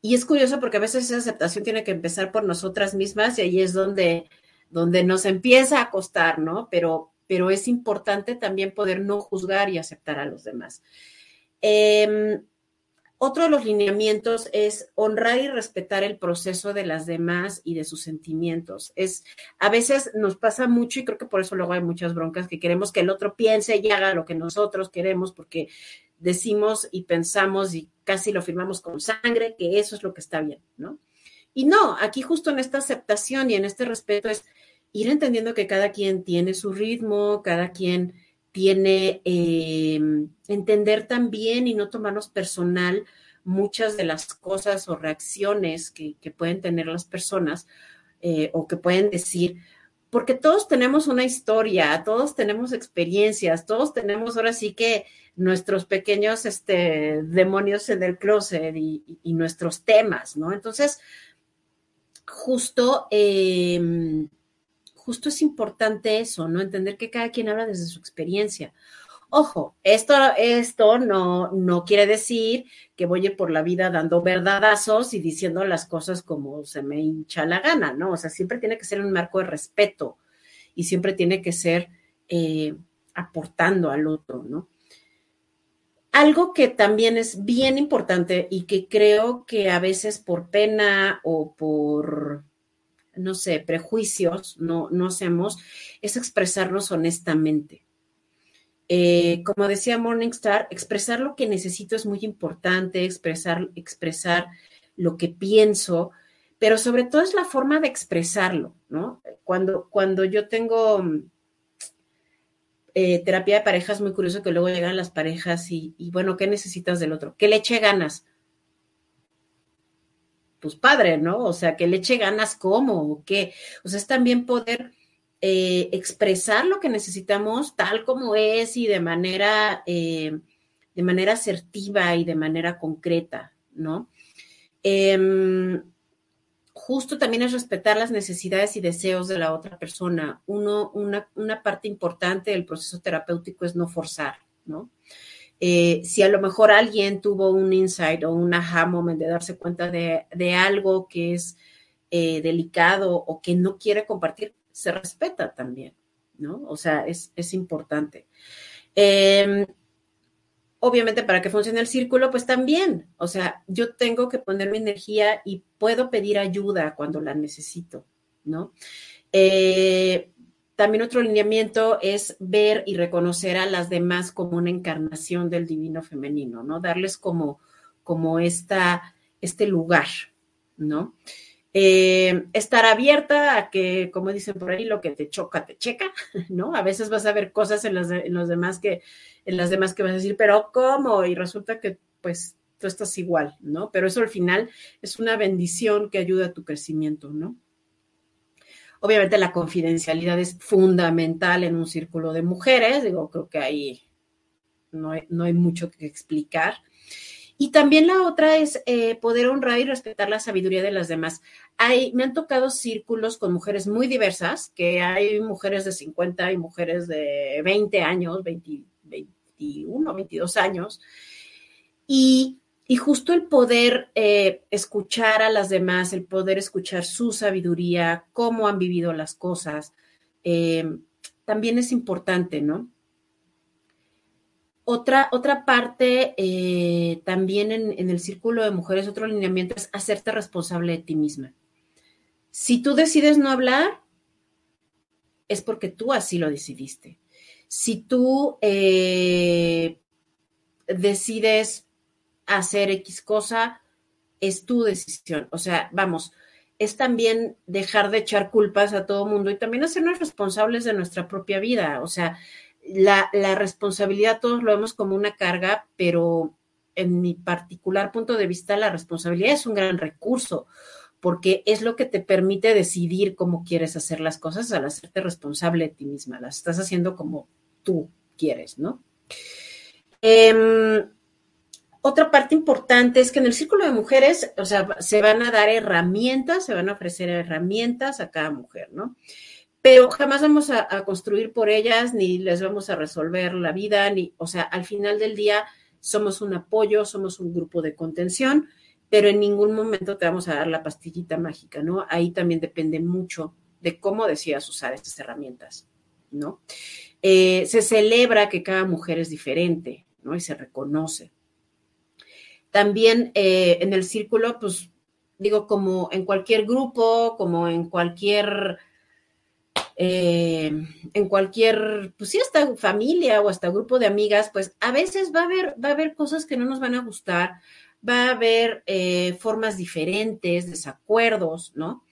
Y es curioso porque a veces esa aceptación tiene que empezar por nosotras mismas y ahí es donde, donde nos empieza a costar, ¿no? Pero, pero es importante también poder no juzgar y aceptar a los demás. Em, otro de los lineamientos es honrar y respetar el proceso de las demás y de sus sentimientos. Es a veces nos pasa mucho y creo que por eso luego hay muchas broncas que queremos que el otro piense y haga lo que nosotros queremos porque decimos y pensamos y casi lo firmamos con sangre que eso es lo que está bien, ¿no? Y no, aquí justo en esta aceptación y en este respeto es ir entendiendo que cada quien tiene su ritmo, cada quien tiene eh, entender también y no tomarnos personal muchas de las cosas o reacciones que, pueden tener las personas eh, o que pueden decir, porque todos tenemos una historia, todos tenemos experiencias, todos tenemos ahora sí que nuestros pequeños este, demonios en el closet y, nuestros temas, ¿no? Entonces, justo eh, justo es importante eso, ¿no? Entender que cada quien habla desde su experiencia. Ojo, esto, esto no, no quiere decir que voy por la vida dando verdadazos y diciendo las cosas como se me hincha la gana, ¿no? O sea, siempre tiene que ser un marco de respeto y siempre tiene que ser eh, aportando al otro, ¿no? algo que también es bien importante y que creo que a veces por pena o por, no sé, prejuicios no, no hacemos, es expresarnos honestamente. Eh, como decía Morningstar, expresar lo que necesito es muy importante, expresar, expresar lo que pienso, pero sobre todo es la forma de expresarlo, ¿no? Cuando, cuando yo tengo eh, terapia de parejas, muy curioso que luego llegan las parejas y, y, bueno, ¿qué necesitas del otro? Que le eche ganas. Pues padre, ¿no? O sea, que le eche ganas cómo o qué. O sea, es también poder eh, expresar lo que necesitamos tal como es y de manera, eh, de manera asertiva y de manera concreta, ¿no? Eh, justo también es respetar las necesidades y deseos de la otra persona. Uno, una, una parte importante del proceso terapéutico es no forzar, ¿no? Eh, si a lo mejor alguien tuvo un insight o un aha moment de darse cuenta de, de algo que es eh, delicado o que no quiere compartir, se respeta también, ¿no? O sea, es, es importante. Eh, obviamente para que funcione el círculo, pues también, o sea, yo tengo que poner mi energía y puedo pedir ayuda cuando la necesito, ¿no? Eh, también otro lineamiento es ver y reconocer a las demás como una encarnación del divino femenino, ¿no? Darles como, como esta, este lugar, ¿no? Eh, estar abierta a que, como dicen por ahí, lo que te choca, te checa, ¿no? A veces vas a ver cosas en, las en demás que, en las demás que vas a decir, pero ¿cómo? Y resulta que, pues, tú estás igual, ¿no? Pero eso al final es una bendición que ayuda a tu crecimiento, ¿no? Obviamente la confidencialidad es fundamental en un círculo de mujeres, digo, creo que ahí no hay, no hay mucho que explicar. Y también la otra es eh, poder honrar y respetar la sabiduría de las demás. Hay, me han tocado círculos con mujeres muy diversas, que hay mujeres de 50 y mujeres de 20 años, 20, 21, 22 años. Y, y justo el poder eh, escuchar a las demás, el poder escuchar su sabiduría, cómo han vivido las cosas, eh, también es importante, ¿no? Otra, otra parte eh, también en, en, el círculo de mujeres, otro alineamiento es hacerte responsable de ti misma. Si tú decides no hablar, es porque tú así lo decidiste. Si tú eh, decides hacer X cosa, es tu decisión. O sea, vamos, es también dejar de echar culpas a todo mundo y también hacernos responsables de nuestra propia vida. O sea, la, responsabilidad todos lo vemos como una carga, pero en mi particular punto de vista, la responsabilidad es un gran recurso, porque es lo que te permite decidir cómo quieres hacer las cosas al hacerte responsable de ti misma. Las estás haciendo como tú quieres, ¿no? Eh, otra parte importante es que en el círculo de mujeres, o sea, se van a dar herramientas, se van a ofrecer herramientas a cada mujer, ¿no? pero jamás vamos a, construir por ellas, ni les vamos a resolver la vida, ni, o sea, al final del día somos un apoyo, somos un grupo de contención, pero en ningún momento te vamos a dar la pastillita mágica, ¿no? Ahí también depende mucho de cómo decidas usar estas herramientas, ¿no? Eh, se celebra que cada mujer es diferente, ¿no? Y se reconoce. También eh, en el círculo, pues digo, como en cualquier grupo, como en cualquier eh, en cualquier, pues sí, hasta familia o hasta grupo de amigas, pues a veces va a haber, va a haber cosas que no nos van a gustar, va a haber eh, formas diferentes, desacuerdos, ¿no?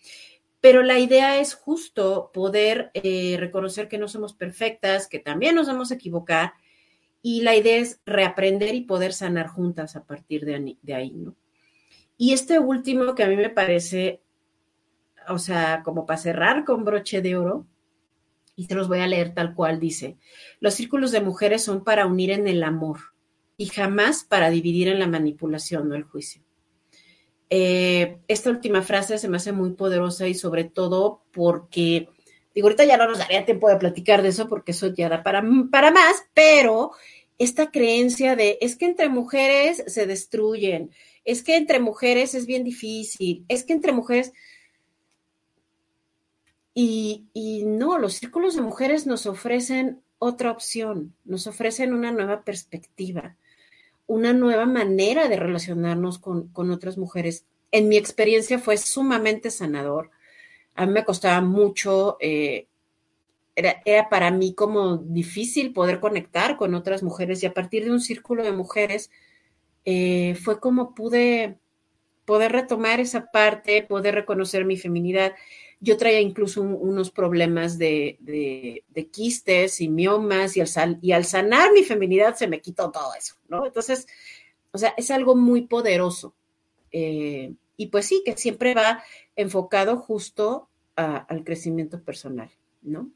Pero la idea es justo poder reconocer que no somos perfectas, que también nos vamos a equivocar, y la idea es reaprender y poder sanar juntas a partir de, ahí, ¿no? Y este último que a mí me parece, o sea, como para cerrar con broche de oro, y te los voy a leer tal cual dice, los círculos de mujeres son para unir en el amor y jamás para dividir en la manipulación o el juicio. Eh, esta última frase se me hace muy poderosa y sobre todo porque, digo, ahorita ya no nos daría tiempo de platicar de eso porque eso ya da para, para más, pero esta creencia de es que entre mujeres se destruyen, es que entre mujeres es bien difícil, es que entre mujeres y, y, no, los círculos de mujeres nos ofrecen otra opción, nos ofrecen una nueva perspectiva. una nueva manera de relacionarnos con, otras mujeres. En mi experiencia fue sumamente sanador. A mí me costaba mucho, eh, era, para mí como difícil poder conectar con otras mujeres y a partir de un círculo de mujeres eh, fue como pude poder retomar esa parte, poder reconocer mi feminidad. Yo traía incluso unos problemas de, quistes y miomas y al, y al sanar mi feminidad se me quitó todo eso, ¿no? Entonces, o sea, es algo muy poderoso. Eh, y pues sí, que siempre va enfocado justo al crecimiento personal, ¿no?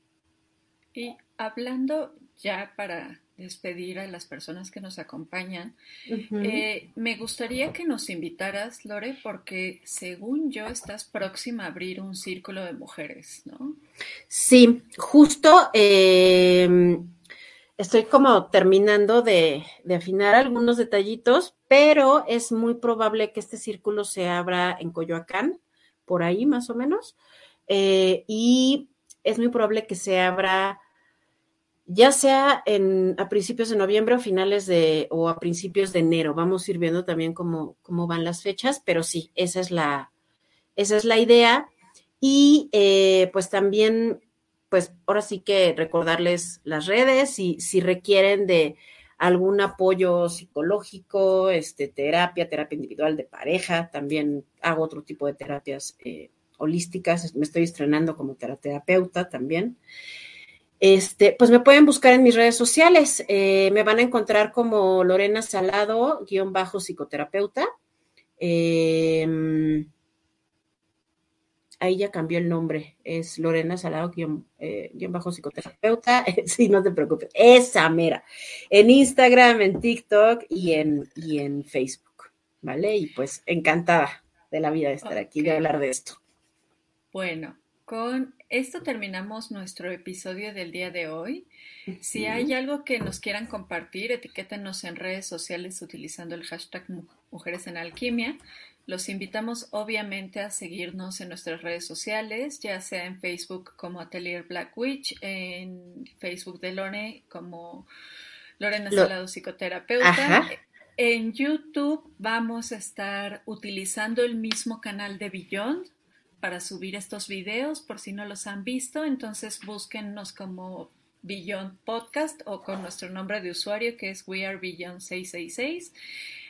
Y hablando ya para despedir a las personas que nos acompañan, eh, me gustaría que nos invitaras, Lore, porque según yo estás próxima a abrir un círculo de mujeres, ¿no? Sí, justo em, estoy como terminando de, afinar algunos detallitos, pero es muy probable que este círculo se abra en Coyoacán, por ahí más o menos, eh, y es muy probable que se abra ya sea a principios de noviembre o finales de, o a principios de enero. Vamos a ir viendo también cómo, cómo van las fechas, pero sí, esa es la, esa es la idea. Y eh, pues también, pues ahora sí que recordarles las redes y si requieren de algún apoyo psicológico, este, terapia, terapia individual de pareja, también hago otro tipo de terapias eh, holísticas, me estoy estrenando como terapeuta también. Este, pues me pueden buscar en mis redes sociales. Eh, me van a encontrar como Lorena Salado, guion bajo psicoterapeuta. Em, ahí ya cambió el nombre. Es Lorena Salado, guion, eh, bajo psicoterapeuta. sí, no te preocupes. Esa mera. En Instagram, en TikTok y en, y en Facebook. ¿Vale? Y pues encantada de la vida de estar aquí, de hablar de esto. Bueno, con esto terminamos nuestro episodio del día de hoy. Si hay algo que nos quieran compartir, etiquétenos en redes sociales utilizando el hashtag Mujeres en Alquimia. Los invitamos obviamente a seguirnos en nuestras redes sociales, ya sea en Facebook como Atelier Black Witch, en Facebook de Lore como Lorena Salado Psicoterapeuta. En YouTube vamos a estar utilizando el mismo canal de Beyond para subir estos videos por si no los han visto. Entonces búsquennos como Beyond Podcast o con nuestro nombre de usuario que es We Are Beyond 666.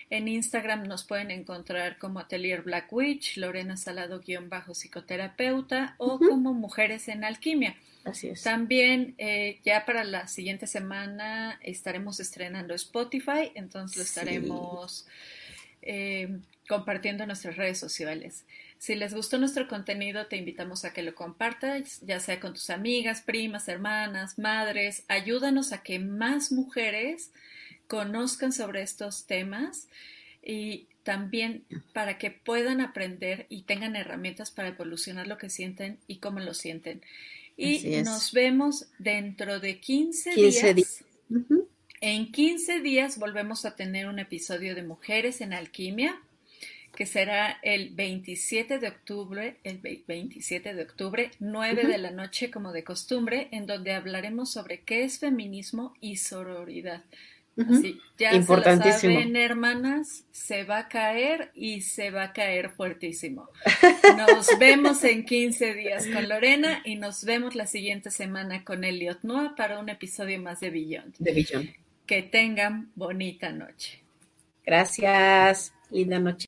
En Instagram nos pueden encontrar como Atelier Black Witch, Lorena Salado-psicoterapeuta o como Mujeres en Alquimia. Así es. También eh, ya para la siguiente semana estaremos estrenando Spotify, entonces lo estaremos eh, compartiendo en nuestras redes sociales. Si les gustó nuestro contenido, te invitamos a que lo compartas, ya sea con tus amigas, primas, hermanas, madres. Ayúdanos a que más mujeres conozcan sobre estos temas y también para que puedan aprender y tengan herramientas para evolucionar lo que sienten y cómo lo sienten. Y nos vemos dentro de 15, días. En 15 días volvemos a tener un episodio de Mujeres en Alquimia que será el 27 de octubre, el 27 de octubre, 9 de la noche como de costumbre, en donde hablaremos sobre qué es feminismo y sororidad. Así, ya se saben, hermanas, se va a caer y se va a caer fuertísimo. Nos vemos en 15 días con Lorena y nos vemos la siguiente semana con Elliot Noah para un episodio más de Billón. De Billón. Que tengan bonita noche. Gracias. Linda noche.